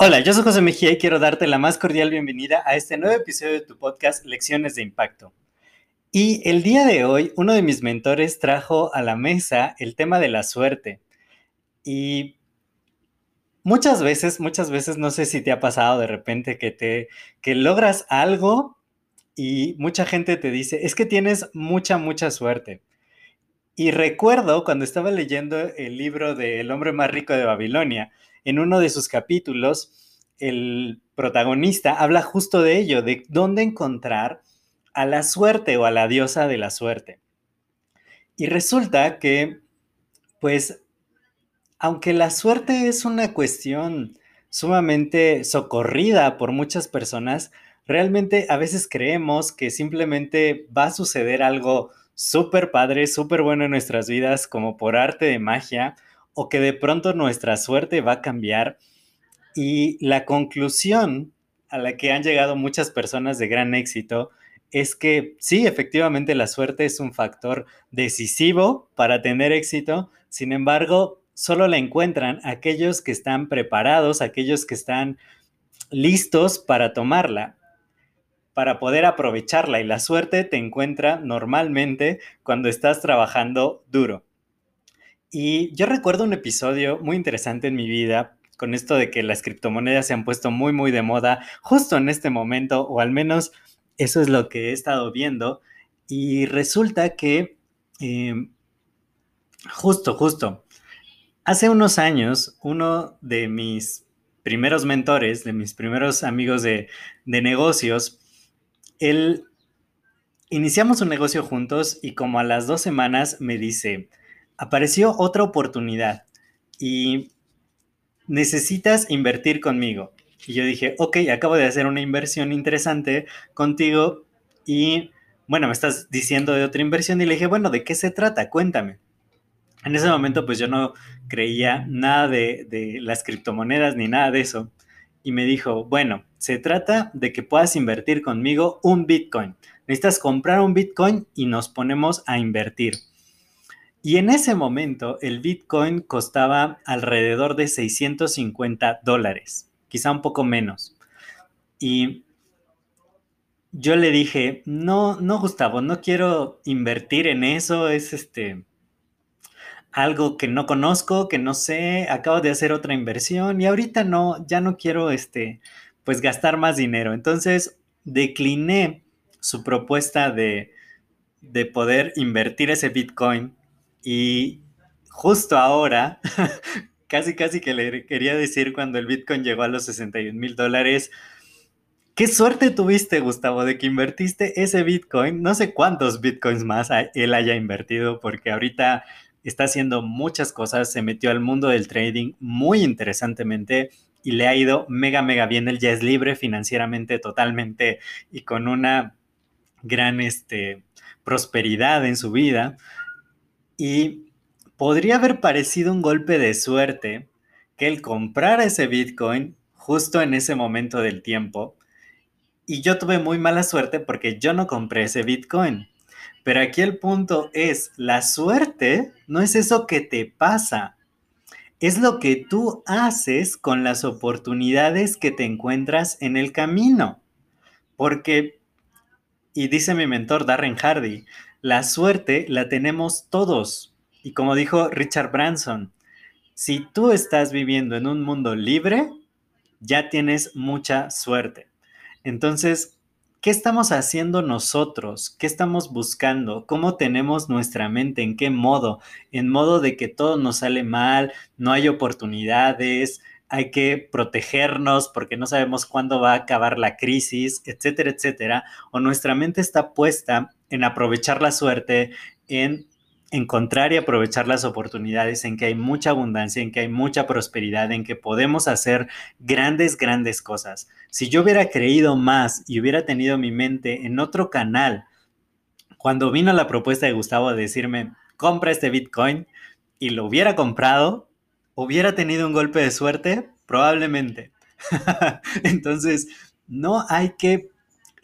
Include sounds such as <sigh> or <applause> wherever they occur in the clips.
Hola, yo soy José Mejía y quiero darte la más cordial bienvenida a este nuevo episodio de tu podcast Lecciones de Impacto. Y el día de hoy, uno de mis mentores trajo a la mesa el tema de la suerte. Y muchas veces, muchas veces, no sé si te ha pasado de repente que te que logras algo y mucha gente te dice, es que tienes mucha, mucha suerte. Y recuerdo cuando estaba leyendo el libro de El hombre más rico de Babilonia, en uno de sus capítulos, el protagonista habla justo de ello, de dónde encontrar a la suerte o a la diosa de la suerte. Y resulta que, pues, aunque la suerte es una cuestión sumamente socorrida por muchas personas, realmente a veces creemos que simplemente va a suceder algo súper padre, súper bueno en nuestras vidas, como por arte de magia, o que de pronto nuestra suerte va a cambiar. Y la conclusión a la que han llegado muchas personas de gran éxito es que sí, efectivamente la suerte es un factor decisivo para tener éxito, sin embargo, solo la encuentran aquellos que están preparados, aquellos que están listos para tomarla, para poder aprovecharla y la suerte te encuentra normalmente cuando estás trabajando duro. Y yo recuerdo un episodio muy interesante en mi vida con esto de que las criptomonedas se han puesto muy, muy de moda justo en este momento, o al menos eso es lo que he estado viendo. Y resulta que, em, justo, justo, hace unos años, uno de mis primeros mentores, de mis primeros amigos de, de negocios, él iniciamos un negocio juntos y como a las dos semanas me dice, apareció otra oportunidad y necesitas invertir conmigo. Y yo dije, ok, acabo de hacer una inversión interesante contigo y bueno, me estás diciendo de otra inversión y le dije, bueno, ¿de qué se trata? Cuéntame. En ese momento pues yo no creía nada de, de las criptomonedas ni nada de eso. Y me dijo, bueno, se trata de que puedas invertir conmigo un Bitcoin. Necesitas comprar un Bitcoin y nos ponemos a invertir. Y en ese momento el Bitcoin costaba alrededor de 650 dólares, quizá un poco menos. Y yo le dije, no, no, Gustavo, no quiero invertir en eso, es este algo que no conozco, que no sé, acabo de hacer otra inversión y ahorita no, ya no quiero este, pues gastar más dinero. Entonces decliné su propuesta de, de poder invertir ese Bitcoin y justo ahora, <laughs> casi casi que le quería decir cuando el Bitcoin llegó a los 61 mil dólares, qué suerte tuviste, Gustavo, de que invertiste ese Bitcoin. No sé cuántos Bitcoins más él haya invertido, porque ahorita está haciendo muchas cosas, se metió al mundo del trading muy interesantemente y le ha ido mega, mega bien. Él ya es libre financieramente totalmente y con una gran este, prosperidad en su vida. Y podría haber parecido un golpe de suerte que él comprara ese Bitcoin justo en ese momento del tiempo. Y yo tuve muy mala suerte porque yo no compré ese Bitcoin. Pero aquí el punto es, la suerte no es eso que te pasa, es lo que tú haces con las oportunidades que te encuentras en el camino. Porque, y dice mi mentor Darren Hardy, la suerte la tenemos todos. Y como dijo Richard Branson, si tú estás viviendo en un mundo libre, ya tienes mucha suerte. Entonces, ¿qué estamos haciendo nosotros? ¿Qué estamos buscando? ¿Cómo tenemos nuestra mente? ¿En qué modo? En modo de que todo nos sale mal, no hay oportunidades, hay que protegernos porque no sabemos cuándo va a acabar la crisis, etcétera, etcétera. O nuestra mente está puesta en aprovechar la suerte, en encontrar y aprovechar las oportunidades, en que hay mucha abundancia, en que hay mucha prosperidad, en que podemos hacer grandes, grandes cosas. Si yo hubiera creído más y hubiera tenido mi mente en otro canal, cuando vino la propuesta de Gustavo de decirme, compra este Bitcoin y lo hubiera comprado, hubiera tenido un golpe de suerte, probablemente. <laughs> Entonces, no hay que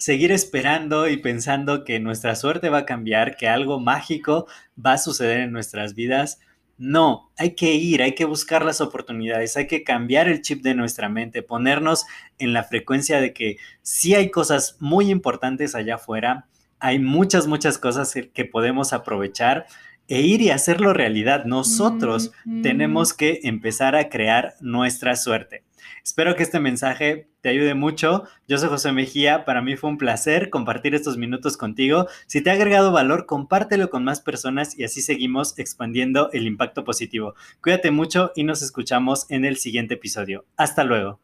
seguir esperando y pensando que nuestra suerte va a cambiar, que algo mágico va a suceder en nuestras vidas. No, hay que ir, hay que buscar las oportunidades, hay que cambiar el chip de nuestra mente, ponernos en la frecuencia de que sí hay cosas muy importantes allá afuera, hay muchas, muchas cosas que podemos aprovechar e ir y hacerlo realidad. Nosotros tenemos que empezar a crear nuestra suerte. Espero que este mensaje te ayude mucho. Yo soy José Mejía. Para mí fue un placer compartir estos minutos contigo. Si te ha agregado valor, compártelo con más personas y así seguimos expandiendo el impacto positivo. Cuídate mucho y nos escuchamos en el siguiente episodio. Hasta luego.